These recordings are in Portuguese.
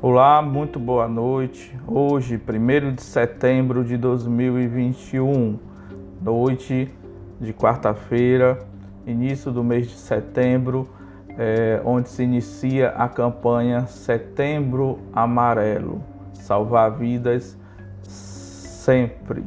Olá, muito boa noite. Hoje, 1 de setembro de 2021, noite de quarta-feira, início do mês de setembro, é, onde se inicia a campanha Setembro Amarelo Salvar Vidas Sempre.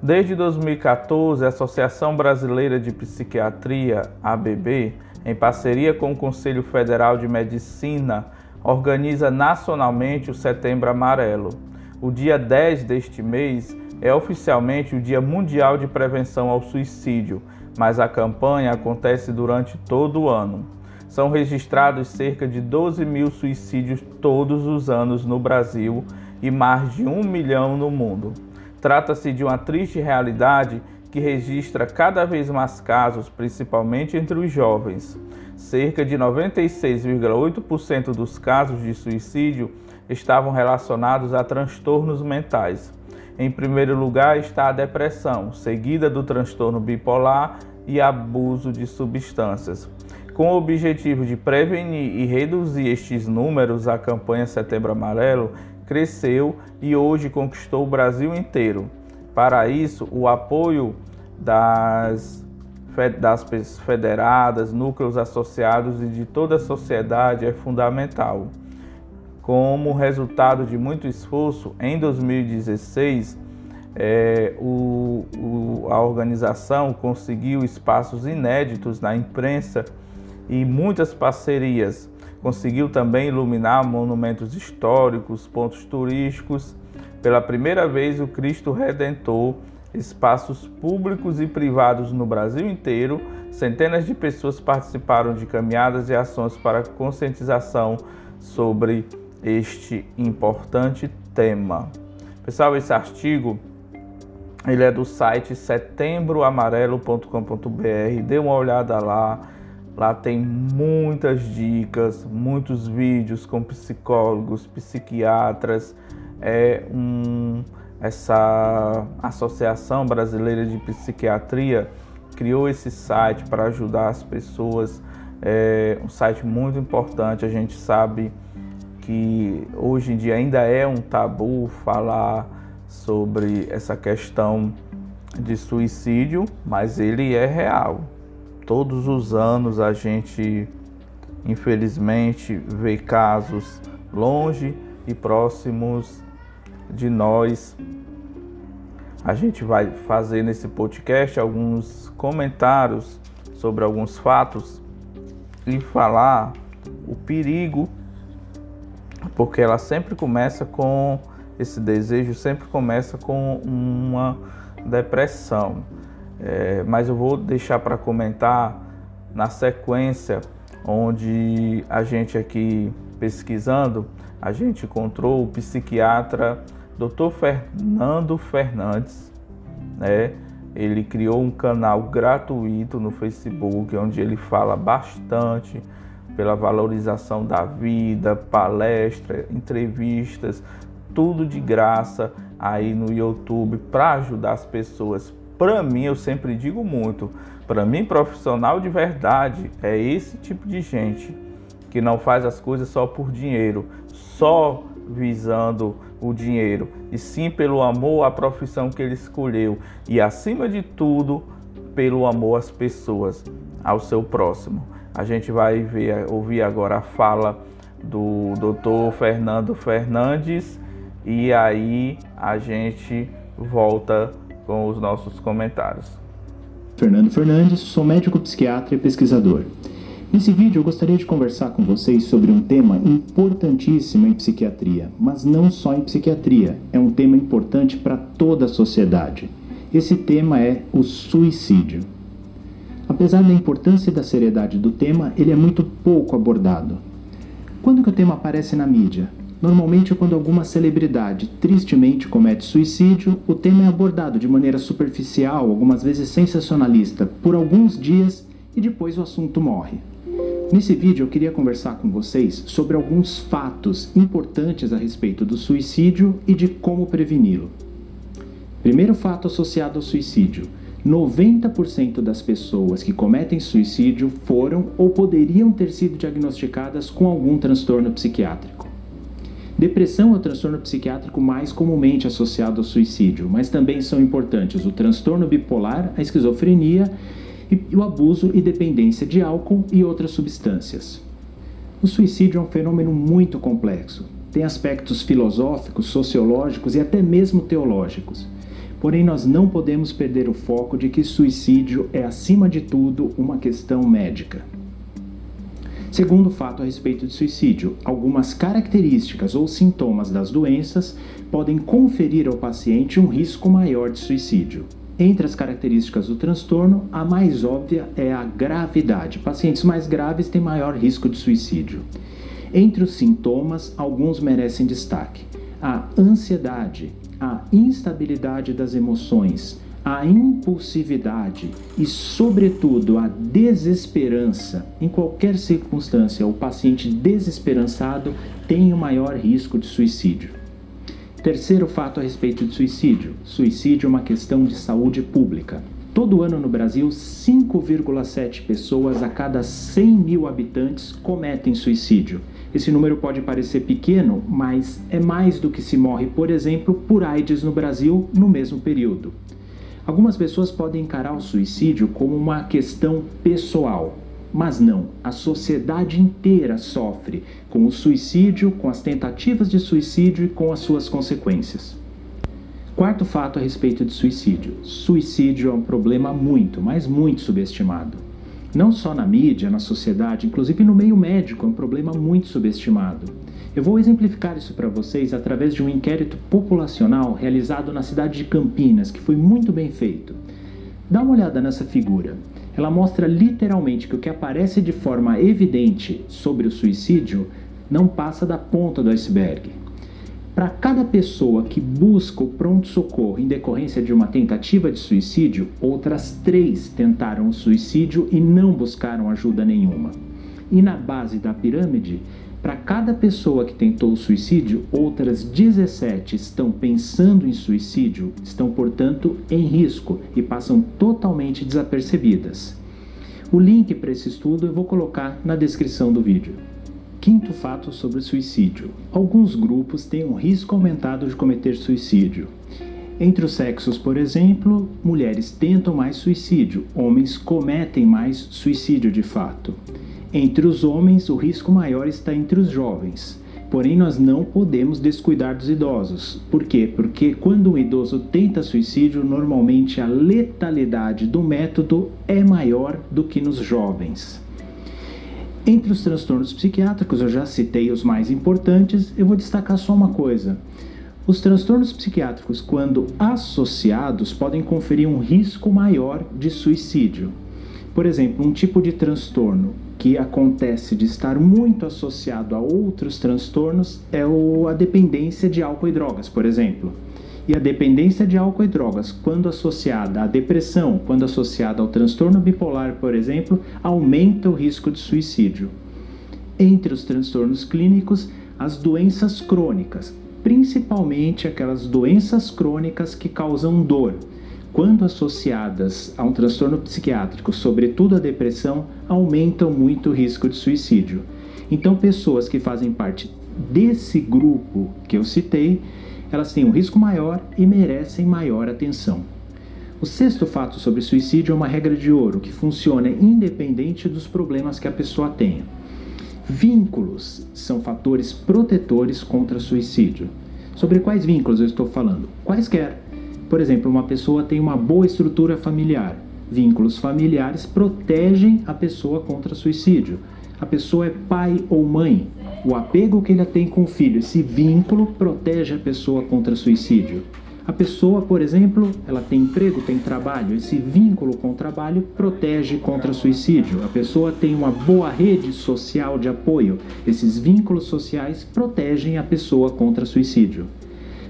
Desde 2014, a Associação Brasileira de Psiquiatria, ABB, em parceria com o Conselho Federal de Medicina, organiza nacionalmente o Setembro Amarelo. O dia 10 deste mês é oficialmente o Dia Mundial de Prevenção ao Suicídio, mas a campanha acontece durante todo o ano. São registrados cerca de 12 mil suicídios todos os anos no Brasil e mais de um milhão no mundo. Trata-se de uma triste realidade que registra cada vez mais casos, principalmente entre os jovens. Cerca de 96,8% dos casos de suicídio estavam relacionados a transtornos mentais. Em primeiro lugar está a depressão, seguida do transtorno bipolar e abuso de substâncias. Com o objetivo de prevenir e reduzir estes números, a campanha Setembro Amarelo cresceu e hoje conquistou o Brasil inteiro. Para isso, o apoio das, das federadas, núcleos associados e de toda a sociedade é fundamental. Como resultado de muito esforço, em 2016, é, o, o, a organização conseguiu espaços inéditos na imprensa e muitas parcerias. Conseguiu também iluminar monumentos históricos, pontos turísticos pela primeira vez, o Cristo Redentor, espaços públicos e privados no Brasil inteiro, centenas de pessoas participaram de caminhadas e ações para conscientização sobre este importante tema. Pessoal, esse artigo ele é do site setembroamarelo.com.br. Dê uma olhada lá. Lá tem muitas dicas, muitos vídeos com psicólogos, psiquiatras, é um, essa Associação Brasileira de Psiquiatria criou esse site para ajudar as pessoas. É um site muito importante. A gente sabe que hoje em dia ainda é um tabu falar sobre essa questão de suicídio, mas ele é real. Todos os anos a gente, infelizmente, vê casos longe e próximos de nós. A gente vai fazer nesse podcast alguns comentários sobre alguns fatos e falar o perigo, porque ela sempre começa com esse desejo, sempre começa com uma depressão. É, mas eu vou deixar para comentar na sequência, onde a gente aqui pesquisando, a gente encontrou o psiquiatra Dr. Fernando Fernandes, né? Ele criou um canal gratuito no Facebook onde ele fala bastante pela valorização da vida, palestra, entrevistas, tudo de graça aí no YouTube para ajudar as pessoas. Para mim, eu sempre digo muito, para mim profissional de verdade é esse tipo de gente que não faz as coisas só por dinheiro, só visando o dinheiro, e sim pelo amor à profissão que ele escolheu e, acima de tudo, pelo amor às pessoas, ao seu próximo. A gente vai ver, ouvir agora a fala do Dr. Fernando Fernandes e aí a gente volta com os nossos comentários. Fernando Fernandes, sou médico psiquiatra e pesquisador. Nesse vídeo eu gostaria de conversar com vocês sobre um tema importantíssimo em psiquiatria, mas não só em psiquiatria, é um tema importante para toda a sociedade. Esse tema é o suicídio. Apesar da importância e da seriedade do tema, ele é muito pouco abordado. Quando que o tema aparece na mídia? Normalmente é quando alguma celebridade tristemente comete suicídio, o tema é abordado de maneira superficial, algumas vezes sensacionalista, por alguns dias e depois o assunto morre. Nesse vídeo eu queria conversar com vocês sobre alguns fatos importantes a respeito do suicídio e de como preveni-lo. Primeiro fato associado ao suicídio: 90% das pessoas que cometem suicídio foram ou poderiam ter sido diagnosticadas com algum transtorno psiquiátrico. Depressão é o transtorno psiquiátrico mais comumente associado ao suicídio, mas também são importantes o transtorno bipolar, a esquizofrenia e o abuso e dependência de álcool e outras substâncias. O suicídio é um fenômeno muito complexo. Tem aspectos filosóficos, sociológicos e até mesmo teológicos. Porém, nós não podemos perder o foco de que suicídio é, acima de tudo, uma questão médica. Segundo fato a respeito de suicídio, algumas características ou sintomas das doenças podem conferir ao paciente um risco maior de suicídio. Entre as características do transtorno, a mais óbvia é a gravidade. Pacientes mais graves têm maior risco de suicídio. Entre os sintomas, alguns merecem destaque: a ansiedade, a instabilidade das emoções, a impulsividade e, sobretudo, a desesperança. Em qualquer circunstância, o paciente desesperançado tem o maior risco de suicídio. Terceiro fato a respeito de suicídio: suicídio é uma questão de saúde pública. Todo ano no Brasil, 5,7 pessoas a cada 100 mil habitantes cometem suicídio. Esse número pode parecer pequeno, mas é mais do que se morre, por exemplo, por AIDS no Brasil no mesmo período. Algumas pessoas podem encarar o suicídio como uma questão pessoal, mas não. A sociedade inteira sofre com o suicídio, com as tentativas de suicídio e com as suas consequências. Quarto fato a respeito de suicídio: suicídio é um problema muito, mas muito subestimado. Não só na mídia, na sociedade, inclusive no meio médico, é um problema muito subestimado. Eu vou exemplificar isso para vocês através de um inquérito populacional realizado na cidade de Campinas, que foi muito bem feito. Dá uma olhada nessa figura. Ela mostra literalmente que o que aparece de forma evidente sobre o suicídio não passa da ponta do iceberg. Para cada pessoa que busca o pronto-socorro em decorrência de uma tentativa de suicídio, outras três tentaram o suicídio e não buscaram ajuda nenhuma. E na base da pirâmide, para cada pessoa que tentou o suicídio, outras 17 estão pensando em suicídio, estão, portanto, em risco e passam totalmente desapercebidas. O link para esse estudo eu vou colocar na descrição do vídeo. Quinto fato sobre suicídio: alguns grupos têm um risco aumentado de cometer suicídio. Entre os sexos, por exemplo, mulheres tentam mais suicídio, homens cometem mais suicídio de fato. Entre os homens, o risco maior está entre os jovens. Porém, nós não podemos descuidar dos idosos. Por quê? Porque quando um idoso tenta suicídio, normalmente a letalidade do método é maior do que nos jovens. Entre os transtornos psiquiátricos, eu já citei os mais importantes, eu vou destacar só uma coisa. Os transtornos psiquiátricos, quando associados, podem conferir um risco maior de suicídio. Por exemplo, um tipo de transtorno que acontece de estar muito associado a outros transtornos é a dependência de álcool e drogas, por exemplo. E a dependência de álcool e drogas, quando associada à depressão, quando associada ao transtorno bipolar, por exemplo, aumenta o risco de suicídio. Entre os transtornos clínicos, as doenças crônicas, principalmente aquelas doenças crônicas que causam dor, quando associadas a um transtorno psiquiátrico, sobretudo a depressão, aumentam muito o risco de suicídio. Então, pessoas que fazem parte desse grupo que eu citei, elas têm um risco maior e merecem maior atenção. O sexto fato sobre suicídio é uma regra de ouro que funciona independente dos problemas que a pessoa tenha. Vínculos são fatores protetores contra suicídio. Sobre quais vínculos eu estou falando? Quaisquer por exemplo, uma pessoa tem uma boa estrutura familiar. Vínculos familiares protegem a pessoa contra suicídio. A pessoa é pai ou mãe. O apego que ele tem com o filho, esse vínculo protege a pessoa contra suicídio. A pessoa, por exemplo, ela tem emprego, tem trabalho, esse vínculo com o trabalho protege contra suicídio. A pessoa tem uma boa rede social de apoio, esses vínculos sociais protegem a pessoa contra suicídio.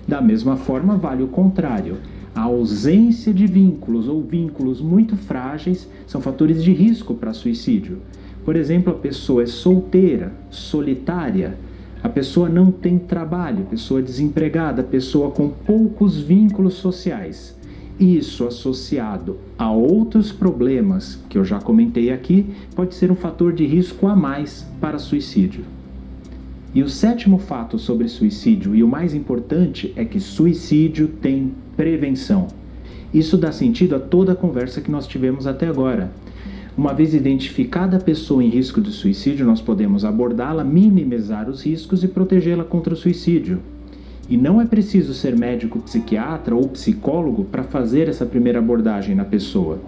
Da mesma forma, vale o contrário. A ausência de vínculos ou vínculos muito frágeis são fatores de risco para suicídio. Por exemplo, a pessoa é solteira, solitária, a pessoa não tem trabalho, pessoa desempregada, pessoa com poucos vínculos sociais. Isso associado a outros problemas que eu já comentei aqui pode ser um fator de risco a mais para suicídio. E o sétimo fato sobre suicídio, e o mais importante, é que suicídio tem prevenção. Isso dá sentido a toda a conversa que nós tivemos até agora. Uma vez identificada a pessoa em risco de suicídio, nós podemos abordá-la, minimizar os riscos e protegê-la contra o suicídio. E não é preciso ser médico psiquiatra ou psicólogo para fazer essa primeira abordagem na pessoa.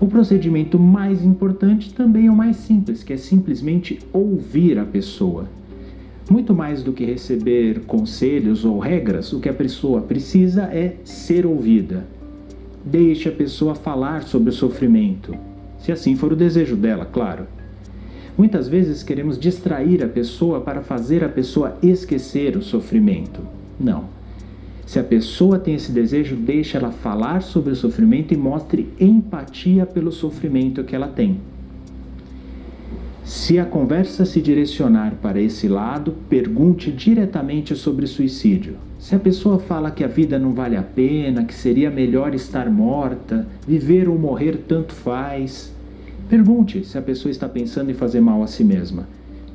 O procedimento mais importante também é o mais simples, que é simplesmente ouvir a pessoa. Muito mais do que receber conselhos ou regras, o que a pessoa precisa é ser ouvida. Deixe a pessoa falar sobre o sofrimento, se assim for o desejo dela, claro. Muitas vezes queremos distrair a pessoa para fazer a pessoa esquecer o sofrimento. Não. Se a pessoa tem esse desejo, deixe ela falar sobre o sofrimento e mostre empatia pelo sofrimento que ela tem. Se a conversa se direcionar para esse lado, pergunte diretamente sobre suicídio. Se a pessoa fala que a vida não vale a pena, que seria melhor estar morta, viver ou morrer tanto faz, pergunte se a pessoa está pensando em fazer mal a si mesma.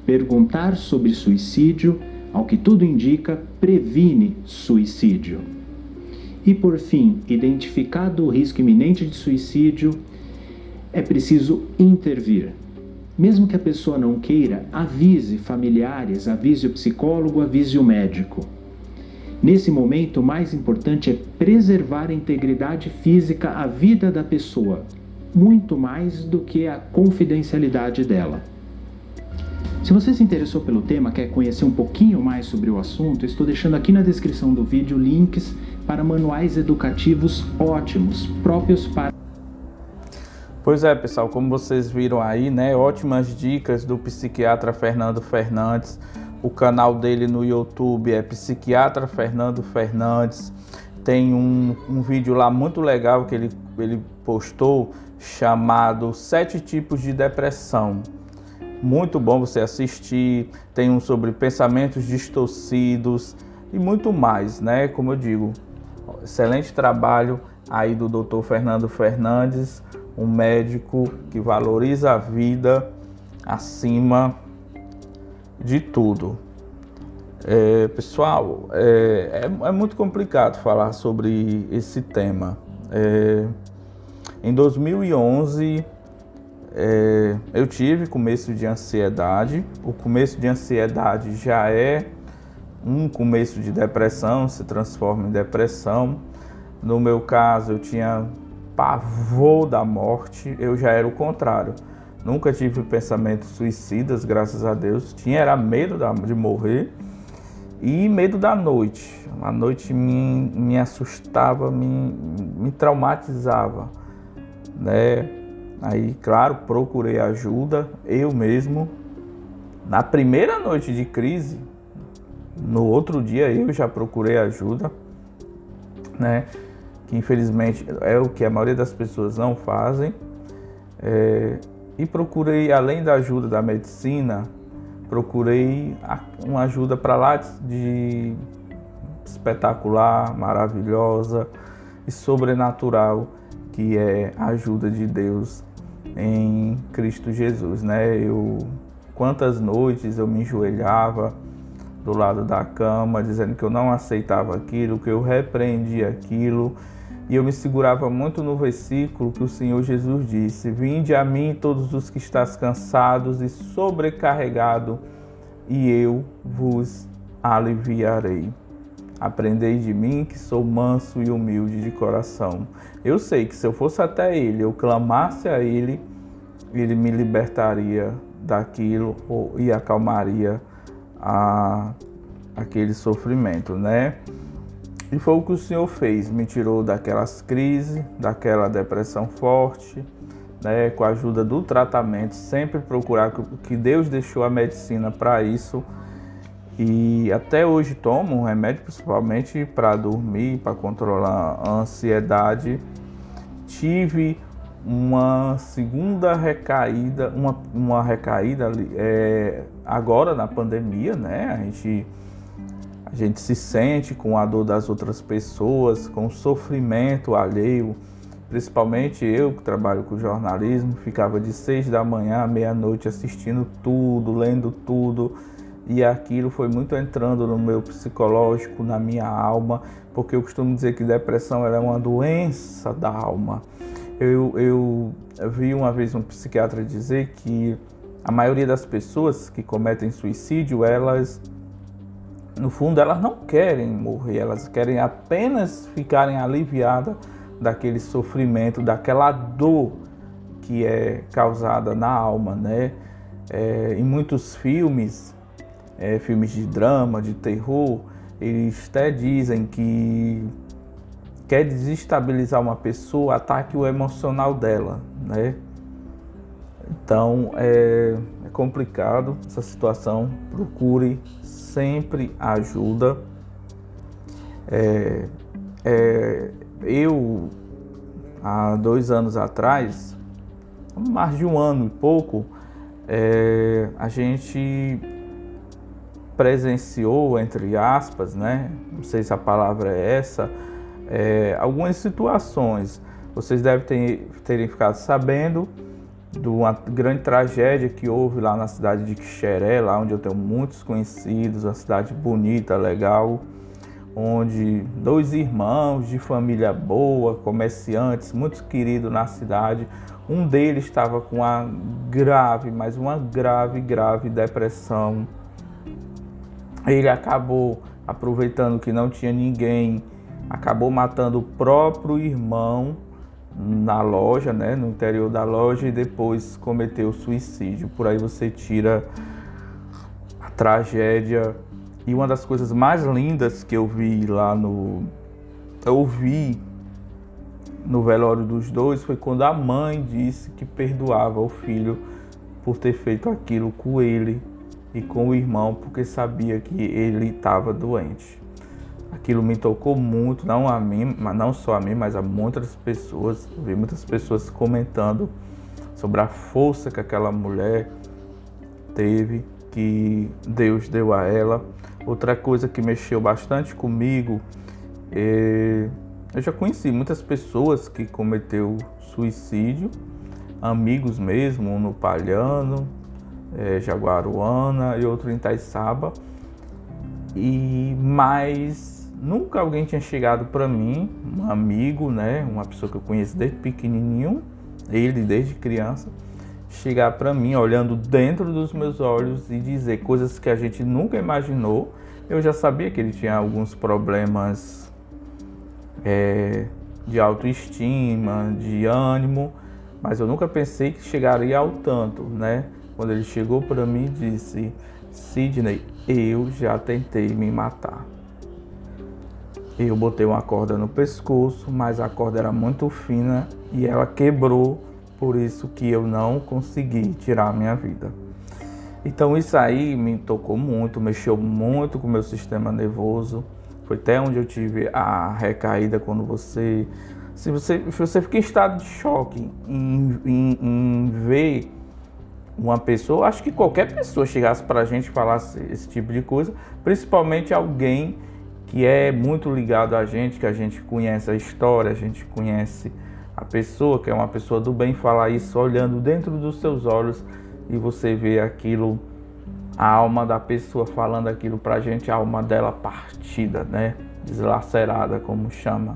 Perguntar sobre suicídio, ao que tudo indica, previne suicídio. E por fim, identificado o risco iminente de suicídio, é preciso intervir. Mesmo que a pessoa não queira, avise familiares, avise o psicólogo, avise o médico. Nesse momento, o mais importante é preservar a integridade física, a vida da pessoa, muito mais do que a confidencialidade dela. Se você se interessou pelo tema, quer conhecer um pouquinho mais sobre o assunto, estou deixando aqui na descrição do vídeo links para manuais educativos ótimos, próprios para Pois é, pessoal, como vocês viram aí, né? Ótimas dicas do psiquiatra Fernando Fernandes. O canal dele no YouTube é Psiquiatra Fernando Fernandes. Tem um, um vídeo lá muito legal que ele, ele postou chamado Sete Tipos de Depressão. Muito bom você assistir. Tem um sobre pensamentos distorcidos e muito mais, né? Como eu digo, excelente trabalho aí do Dr. Fernando Fernandes um médico que valoriza a vida acima de tudo. É, pessoal, é, é, é, muito complicado falar sobre esse tema. É, em 2011, é, eu tive começo de ansiedade. O começo de ansiedade já é um começo de depressão, se transforma em depressão. No meu caso, eu tinha pavor da morte, eu já era o contrário. Nunca tive pensamentos suicidas, graças a Deus. Tinha era medo de morrer e medo da noite. A noite me, me assustava, me, me traumatizava, né? Aí, claro, procurei ajuda, eu mesmo. Na primeira noite de crise, no outro dia eu já procurei ajuda, né? Que infelizmente é o que a maioria das pessoas não fazem. É, e procurei, além da ajuda da medicina, procurei uma ajuda para lá de espetacular, maravilhosa e sobrenatural, que é a ajuda de Deus em Cristo Jesus, né? Eu quantas noites eu me enjoelhava do lado da cama, dizendo que eu não aceitava aquilo, que eu repreendia aquilo e eu me segurava muito no versículo que o Senhor Jesus disse: Vinde a mim todos os que estás cansados e sobrecarregado, e eu vos aliviarei. Aprendei de mim que sou manso e humilde de coração. Eu sei que se eu fosse até ele, eu clamasse a ele, ele me libertaria daquilo e acalmaria a, aquele sofrimento, né? E foi o que o Senhor fez, me tirou daquelas crises, daquela depressão forte, né, com a ajuda do tratamento, sempre procurar que Deus deixou a medicina para isso. E até hoje tomo um remédio principalmente para dormir, para controlar a ansiedade. Tive uma segunda recaída, uma, uma recaída é, agora na pandemia, né? A gente a gente se sente com a dor das outras pessoas, com o sofrimento alheio. Principalmente eu que trabalho com jornalismo, ficava de seis da manhã à meia-noite assistindo tudo, lendo tudo. e aquilo foi muito entrando no meu psicológico, na minha alma, porque eu costumo dizer que depressão é uma doença da alma. Eu, eu, eu vi uma vez um psiquiatra dizer que a maioria das pessoas que cometem suicídio, elas, no fundo, elas não querem morrer, elas querem apenas ficarem aliviadas daquele sofrimento, daquela dor que é causada na alma, né? É, em muitos filmes, é, filmes de drama, de terror, eles até dizem que quer desestabilizar uma pessoa, ataque o emocional dela, né? Então é, é complicado essa situação. Procure sempre ajuda. É, é, eu há dois anos atrás, mais de um ano e pouco, é, a gente presenciou, entre aspas, né? Não sei se a palavra é essa, é, algumas situações. Vocês devem ter, terem ficado sabendo de uma grande tragédia que houve lá na cidade de Quixeré, lá onde eu tenho muitos conhecidos, uma cidade bonita, legal, onde dois irmãos de família boa, comerciantes, muito queridos na cidade, um deles estava com uma grave, mas uma grave, grave depressão. Ele acabou aproveitando que não tinha ninguém, acabou matando o próprio irmão na loja, né, no interior da loja e depois cometeu suicídio. Por aí você tira a tragédia. E uma das coisas mais lindas que eu vi lá no eu vi no velório dos dois foi quando a mãe disse que perdoava o filho por ter feito aquilo com ele e com o irmão, porque sabia que ele estava doente. Aquilo me tocou muito, não a mim, mas não só a mim, mas a muitas pessoas. vi muitas pessoas comentando sobre a força que aquela mulher teve, que Deus deu a ela. Outra coisa que mexeu bastante comigo, é... eu já conheci muitas pessoas que cometeu suicídio, amigos mesmo, um no Palhano, é, Jaguaruana e outro em Taiçaba. E mais Nunca alguém tinha chegado para mim, um amigo, né, uma pessoa que eu conheço desde pequenininho, ele desde criança, chegar para mim olhando dentro dos meus olhos e dizer coisas que a gente nunca imaginou. Eu já sabia que ele tinha alguns problemas é, de autoestima, de ânimo, mas eu nunca pensei que chegaria ao tanto, né? Quando ele chegou para mim e disse: Sidney, eu já tentei me matar. Eu botei uma corda no pescoço, mas a corda era muito fina e ela quebrou, por isso que eu não consegui tirar a minha vida. Então isso aí me tocou muito, mexeu muito com o meu sistema nervoso. Foi até onde eu tive a recaída quando você. Se você, se você fica em estado de choque em, em, em ver uma pessoa, acho que qualquer pessoa chegasse para a gente e falasse esse tipo de coisa, principalmente alguém que é muito ligado a gente, que a gente conhece a história, a gente conhece a pessoa, que é uma pessoa do bem, falar isso olhando dentro dos seus olhos e você vê aquilo, a alma da pessoa falando aquilo pra gente, a alma dela partida, né? Deslacerada, como chama.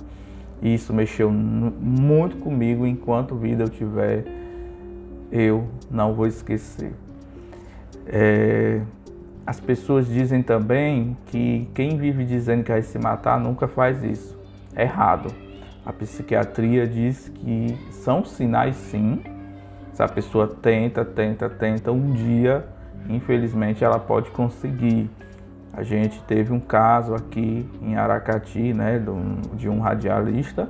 E isso mexeu muito comigo, enquanto vida eu tiver, eu não vou esquecer. É... As pessoas dizem também que quem vive dizendo que vai se matar nunca faz isso. É errado. A psiquiatria diz que são sinais sim. Se a pessoa tenta, tenta, tenta, um dia, infelizmente, ela pode conseguir. A gente teve um caso aqui em Aracati, né, de um radialista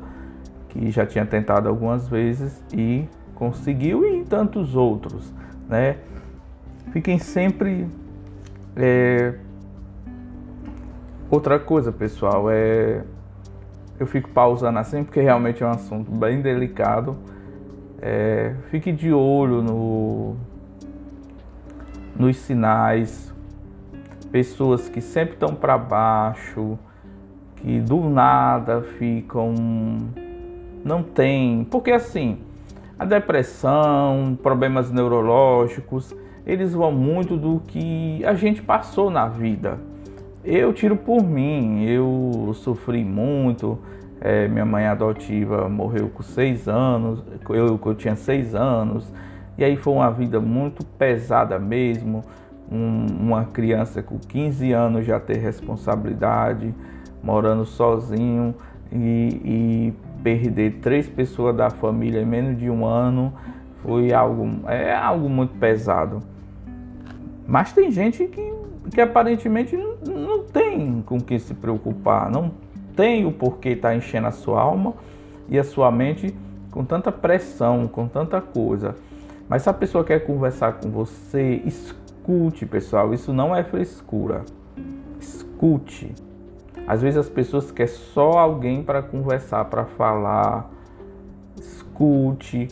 que já tinha tentado algumas vezes e conseguiu e tantos outros, né? Fiquem sempre é... Outra coisa, pessoal, é eu fico pausando assim porque realmente é um assunto bem delicado. É... Fique de olho no... nos sinais, pessoas que sempre estão para baixo, que do nada ficam, não tem, porque assim, a depressão, problemas neurológicos, eles vão muito do que a gente passou na vida. Eu tiro por mim, eu sofri muito. É, minha mãe adotiva morreu com seis anos, eu, eu tinha seis anos, e aí foi uma vida muito pesada mesmo. Um, uma criança com 15 anos já ter responsabilidade, morando sozinho e, e perder três pessoas da família em menos de um ano foi algo, é algo muito pesado. Mas tem gente que, que aparentemente não, tem com que se preocupar, não tem o porquê estar tá enchendo a sua alma e a sua mente com tanta pressão, com tanta coisa. Mas se a pessoa quer conversar com você, escute, pessoal. Isso não é frescura. Escute. Às vezes as pessoas querem só alguém para conversar, para falar. Escute.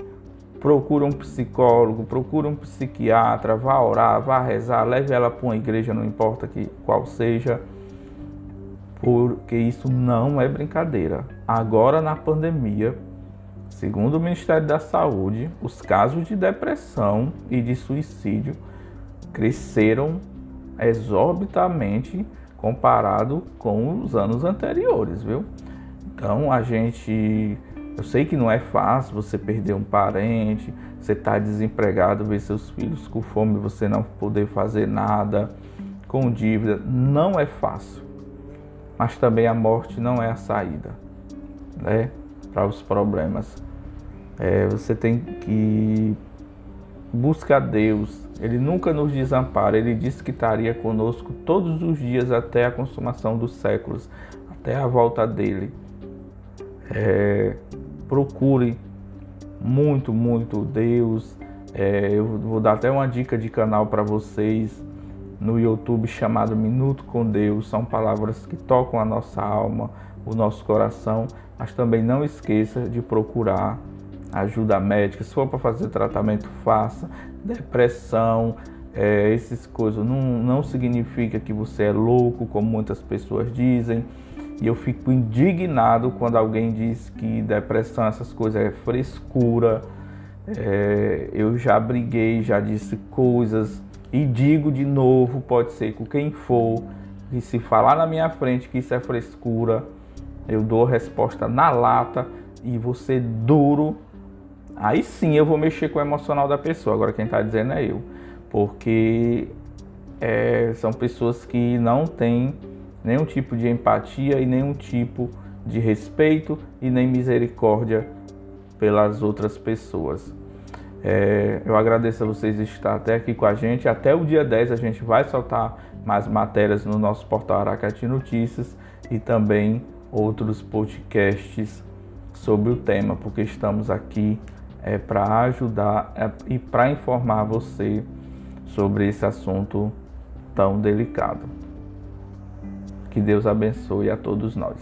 Procura um psicólogo, procura um psiquiatra, vá orar, vá rezar, leve ela para uma igreja, não importa que, qual seja, porque isso não é brincadeira. Agora na pandemia, segundo o Ministério da Saúde, os casos de depressão e de suicídio cresceram exorbitamente comparado com os anos anteriores, viu? Então a gente, eu sei que não é fácil você perder um parente, você estar tá desempregado, ver seus filhos com fome, você não poder fazer nada, com dívida, não é fácil. Mas também a morte não é a saída, né? Para os problemas. É, você tem que buscar Deus, ele nunca nos desampara. Ele disse que estaria conosco todos os dias até a consumação dos séculos, até a volta dele. É, procure muito, muito Deus. É, eu vou dar até uma dica de canal para vocês no YouTube chamado Minuto com Deus. São palavras que tocam a nossa alma, o nosso coração. Mas também não esqueça de procurar ajuda médica. Se for para fazer tratamento, faça depressão, é, essas coisas não, não significa que você é louco, como muitas pessoas dizem. E eu fico indignado quando alguém diz que depressão, essas coisas é frescura. É, eu já briguei, já disse coisas e digo de novo, pode ser com quem for, e se falar na minha frente que isso é frescura, eu dou resposta na lata e você duro Aí sim eu vou mexer com o emocional da pessoa. Agora quem está dizendo é eu. Porque é, são pessoas que não têm nenhum tipo de empatia e nenhum tipo de respeito e nem misericórdia pelas outras pessoas. É, eu agradeço a vocês estar até aqui com a gente. Até o dia 10 a gente vai soltar mais matérias no nosso portal Aracati Notícias e também outros podcasts sobre o tema, porque estamos aqui é, para ajudar é, e para informar você sobre esse assunto tão delicado. Que Deus abençoe a todos nós.